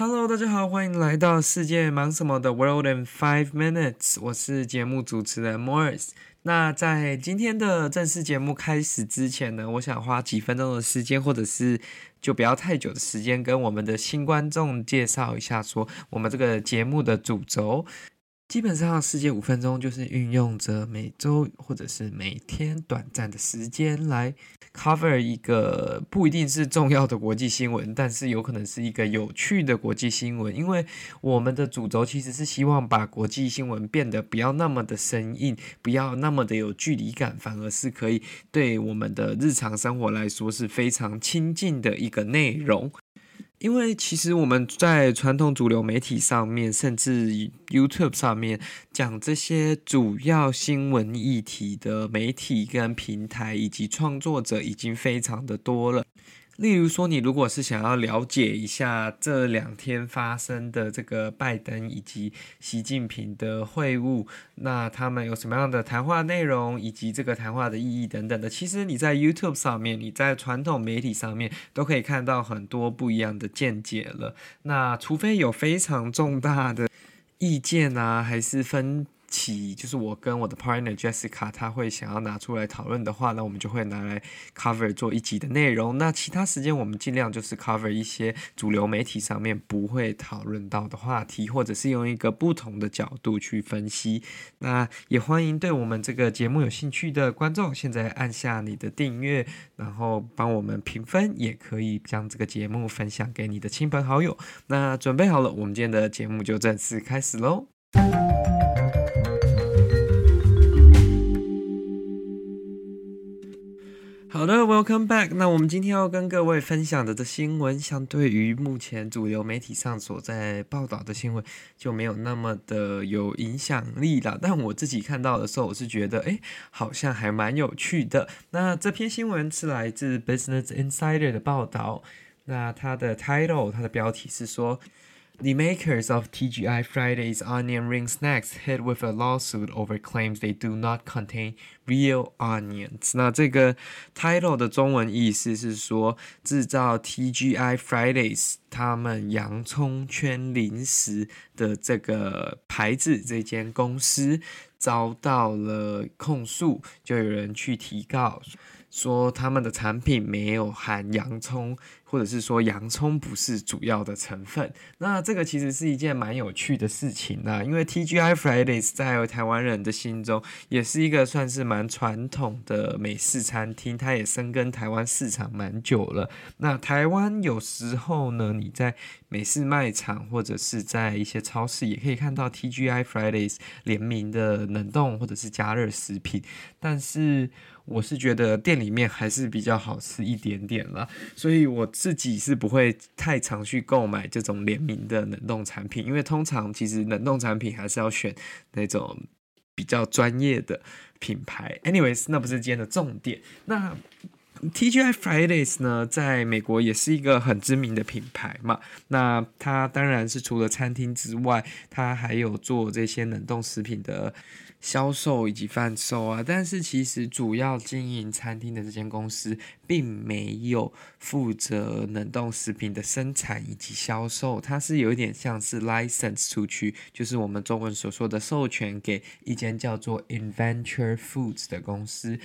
Hello，大家好，欢迎来到世界忙什么的 World in Five Minutes，我是节目主持人 Morris。那在今天的正式节目开始之前呢，我想花几分钟的时间，或者是就不要太久的时间，跟我们的新观众介绍一下，说我们这个节目的主轴。基本上，世界五分钟就是运用着每周或者是每天短暂的时间来 cover 一个不一定是重要的国际新闻，但是有可能是一个有趣的国际新闻。因为我们的主轴其实是希望把国际新闻变得不要那么的生硬，不要那么的有距离感，反而是可以对我们的日常生活来说是非常亲近的一个内容。因为其实我们在传统主流媒体上面，甚至 YouTube 上面讲这些主要新闻议题的媒体跟平台以及创作者已经非常的多了。例如说，你如果是想要了解一下这两天发生的这个拜登以及习近平的会晤，那他们有什么样的谈话内容，以及这个谈话的意义等等的，其实你在 YouTube 上面，你在传统媒体上面都可以看到很多不一样的见解了。那除非有非常重大的意见啊，还是分。起就是我跟我的 partner Jessica，他会想要拿出来讨论的话，那我们就会拿来 cover 做一集的内容。那其他时间我们尽量就是 cover 一些主流媒体上面不会讨论到的话题，或者是用一个不同的角度去分析。那也欢迎对我们这个节目有兴趣的观众，现在按下你的订阅，然后帮我们评分，也可以将这个节目分享给你的亲朋好友。那准备好了，我们今天的节目就正式开始喽。好的，Welcome back。那我们今天要跟各位分享的这新闻，相对于目前主流媒体上所在报道的新闻，就没有那么的有影响力了。但我自己看到的时候，我是觉得，哎，好像还蛮有趣的。那这篇新闻是来自 Business Insider 的报道。那它的 title，它的标题是说。The makers of TGI Fridays onion ring snacks hit with a lawsuit over claims they do not contain real onions。那这个 title 的中文意思是说，制造 TGI Fridays 他们洋葱圈零食的这个牌子这间公司遭到了控诉，就有人去提告。说他们的产品没有含洋葱， 或者是说洋葱不是主要的成分。那这个其实是一件蛮有趣的事情啊，因为 TGI Fridays 在台湾人的心中也是一个算是蛮传统的美式餐厅，它也深耕台湾市场蛮久了。那台湾有时候呢，你在美式卖场或者是在一些超市也可以看到 TGI Fridays 联名的冷冻或者是加热食品，但是。我是觉得店里面还是比较好吃一点点啦，所以我自己是不会太常去购买这种联名的冷冻产品，因为通常其实冷冻产品还是要选那种比较专业的品牌。Anyways，那不是今天的重点。那 TGI Fridays 呢，在美国也是一个很知名的品牌嘛。那它当然是除了餐厅之外，它还有做这些冷冻食品的。销售以及贩售啊，但是其实主要经营餐厅的这间公司，并没有负责冷冻食品的生产以及销售，它是有一点像是 license 出去，就是我们中文所说的授权给一间叫做 Inventure Foods 的公司。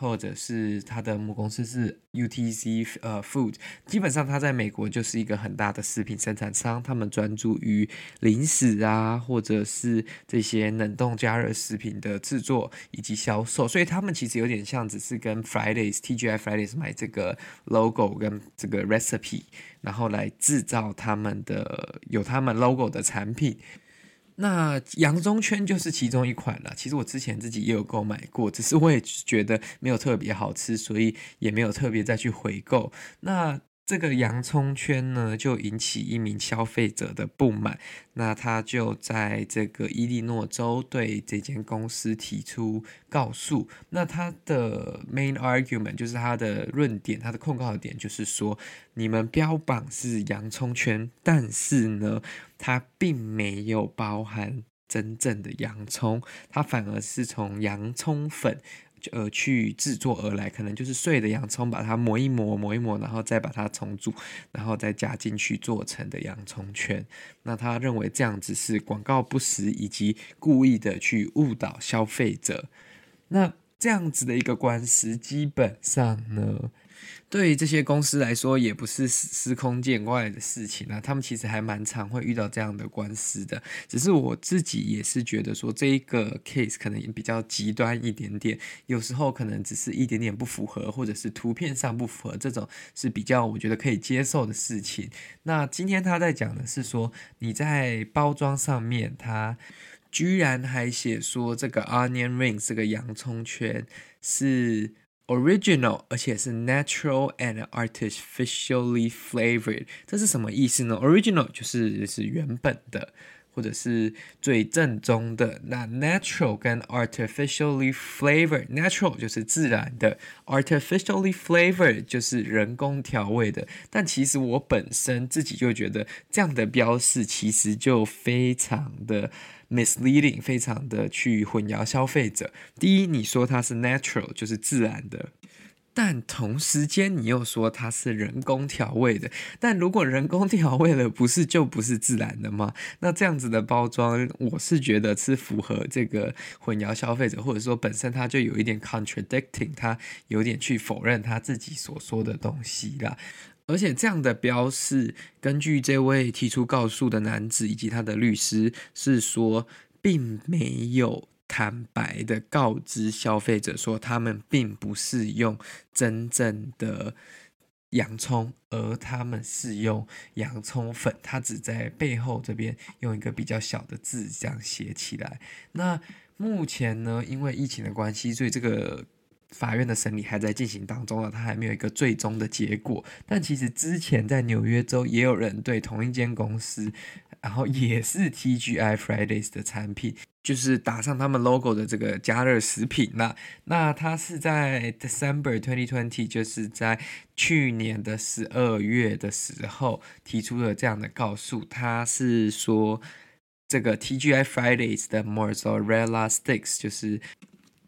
或者是他的母公司是 UTC 呃 Food，基本上他在美国就是一个很大的食品生产商，他们专注于零食啊，或者是这些冷冻加热食品的制作以及销售，所以他们其实有点像只是跟 Fridays TGI Fridays 买这个 logo 跟这个 recipe，然后来制造他们的有他们 logo 的产品。那洋葱圈就是其中一款了。其实我之前自己也有购买过，只是我也觉得没有特别好吃，所以也没有特别再去回购。那这个洋葱圈呢，就引起一名消费者的不满。那他就在这个伊利诺州对这间公司提出告诉。那他的 main argument 就是他的论点，他的控告的点就是说，你们标榜是洋葱圈，但是呢，它并没有包含真正的洋葱，它反而是从洋葱粉。呃，去制作而来，可能就是碎的洋葱，把它磨一磨，磨一磨，然后再把它重组，然后再加进去做成的洋葱圈。那他认为这样子是广告不实，以及故意的去误导消费者。那这样子的一个官司，基本上呢，对于这些公司来说，也不是司空见惯的事情啊。他们其实还蛮常会遇到这样的官司的。只是我自己也是觉得说，这一个 case 可能也比较极端一点点。有时候可能只是一点点不符合，或者是图片上不符合，这种是比较我觉得可以接受的事情。那今天他在讲的是说，你在包装上面，他居然还写说这个 onion rings 这个洋葱圈是。Original，而且是 natural and artificially flavored，这是什么意思呢？Original 就是是原本的， 或者是最正宗的。那 natural 跟 artificially flavored，natural 就是自然的，artificially flavored 就是人工调味的。但其实我本身自己就觉得这样的标示其实就非常的。misleading 非常的去混淆消费者。第一，你说它是 natural 就是自然的，但同时间你又说它是人工调味的。但如果人工调味了，不是就不是自然的吗？那这样子的包装，我是觉得是符合这个混淆消费者，或者说本身它就有一点 contradicting，它有点去否认他自己所说的东西啦。而且这样的标示，根据这位提出告诉的男子以及他的律师是说，并没有坦白的告知消费者说，他们并不是用真正的洋葱，而他们是用洋葱粉。他只在背后这边用一个比较小的字这样写起来。那目前呢，因为疫情的关系，所以这个。法院的审理还在进行当中了，他还没有一个最终的结果。但其实之前在纽约州也有人对同一间公司，然后也是 TGI Fridays 的产品，就是打上他们 logo 的这个加热食品。那那他是在 December 2020，就是在去年的十二月的时候提出了这样的告诉。他是说这个 TGI Fridays 的 Mozzarella Sticks 就是。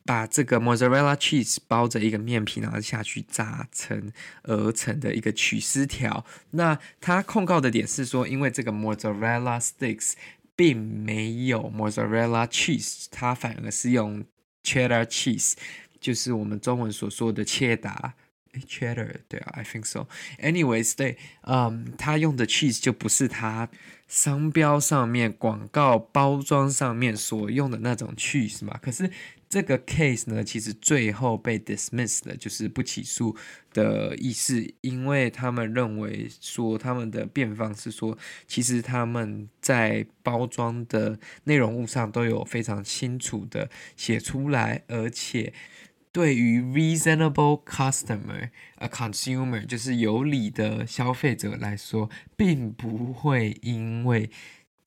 把这个 mozzarella cheese 包着一个面皮，然后下去炸成而成的一个起司条。那他控告的点是说，因为这个 mozzarella sticks 并没有 mozzarella cheese，它反而是用 cheddar cheese，就是我们中文所说的切达。，cheddar 对啊，I think so。Anyways，对，嗯，他用的 cheese 就不是他商标上面广告包装上面所用的那种 cheese 嘛。可是。这个 case 呢，其实最后被 dismiss 的，就是不起诉的意思，因为他们认为说他们的辩方是说，其实他们在包装的内容物上都有非常清楚的写出来，而且对于 reasonable customer a consumer 就是有理的消费者来说，并不会因为。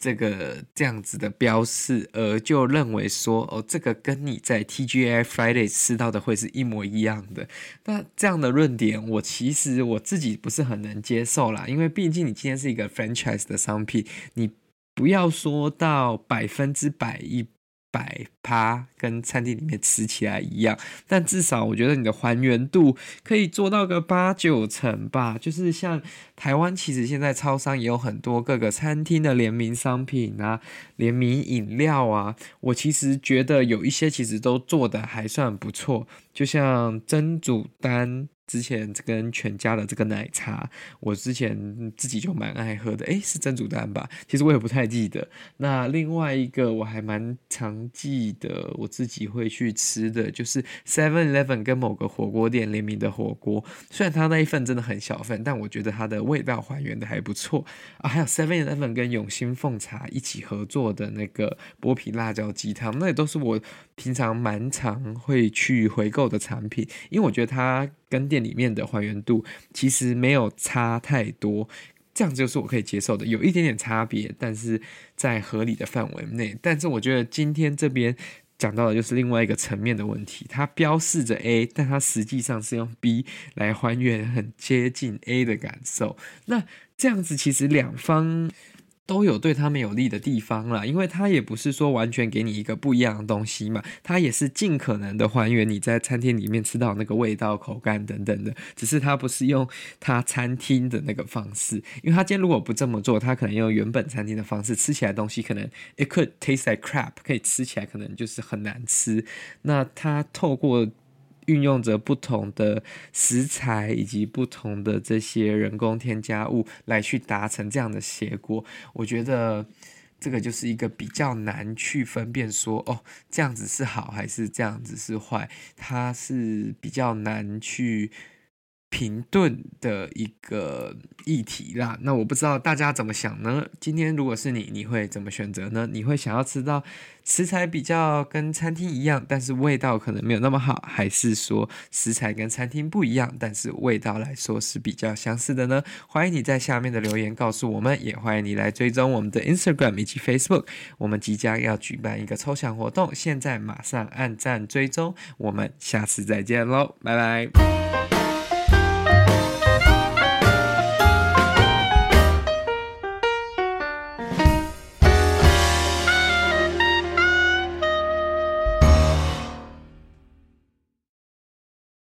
这个这样子的标示，而就认为说，哦，这个跟你在 TGI Friday 吃到的会是一模一样的。那这样的论点，我其实我自己不是很能接受啦，因为毕竟你今天是一个 franchise 的商品，你不要说到百分之百一。百趴跟餐厅里面吃起来一样，但至少我觉得你的还原度可以做到个八九成吧。就是像台湾，其实现在超商也有很多各个餐厅的联名商品啊，联名饮料啊。我其实觉得有一些其实都做得还算不错，就像珍煮丹。之前跟全家的这个奶茶，我之前自己就蛮爱喝的，诶，是珍煮丹吧？其实我也不太记得。那另外一个我还蛮常记得，我自己会去吃的就是 Seven Eleven 跟某个火锅店联名的火锅，虽然它那一份真的很小份，但我觉得它的味道还原的还不错啊。还有 Seven Eleven 跟永兴凤茶一起合作的那个剥皮辣椒鸡汤，那也都是我平常蛮常会去回购的产品，因为我觉得它。跟店里面的还原度其实没有差太多，这样子就是我可以接受的，有一点点差别，但是在合理的范围内。但是我觉得今天这边讲到的就是另外一个层面的问题，它标示着 A，但它实际上是用 B 来还原很接近 A 的感受。那这样子其实两方。都有对他们有利的地方啦，因为它也不是说完全给你一个不一样的东西嘛，它也是尽可能的还原你在餐厅里面吃到那个味道、口感等等的，只是它不是用它餐厅的那个方式，因为它今天如果不这么做，它可能用原本餐厅的方式吃起来东西，可能 it could taste like crap，可以吃起来可能就是很难吃。那它透过运用着不同的食材以及不同的这些人工添加物来去达成这样的结果，我觉得这个就是一个比较难去分辨说哦，这样子是好还是这样子是坏，它是比较难去。停顿的一个议题啦，那我不知道大家怎么想呢？今天如果是你，你会怎么选择呢？你会想要吃到食材比较跟餐厅一样，但是味道可能没有那么好，还是说食材跟餐厅不一样，但是味道来说是比较相似的呢？欢迎你在下面的留言告诉我们，也欢迎你来追踪我们的 Instagram 以及 Facebook，我们即将要举办一个抽奖活动，现在马上按赞追踪，我们下次再见喽，拜拜。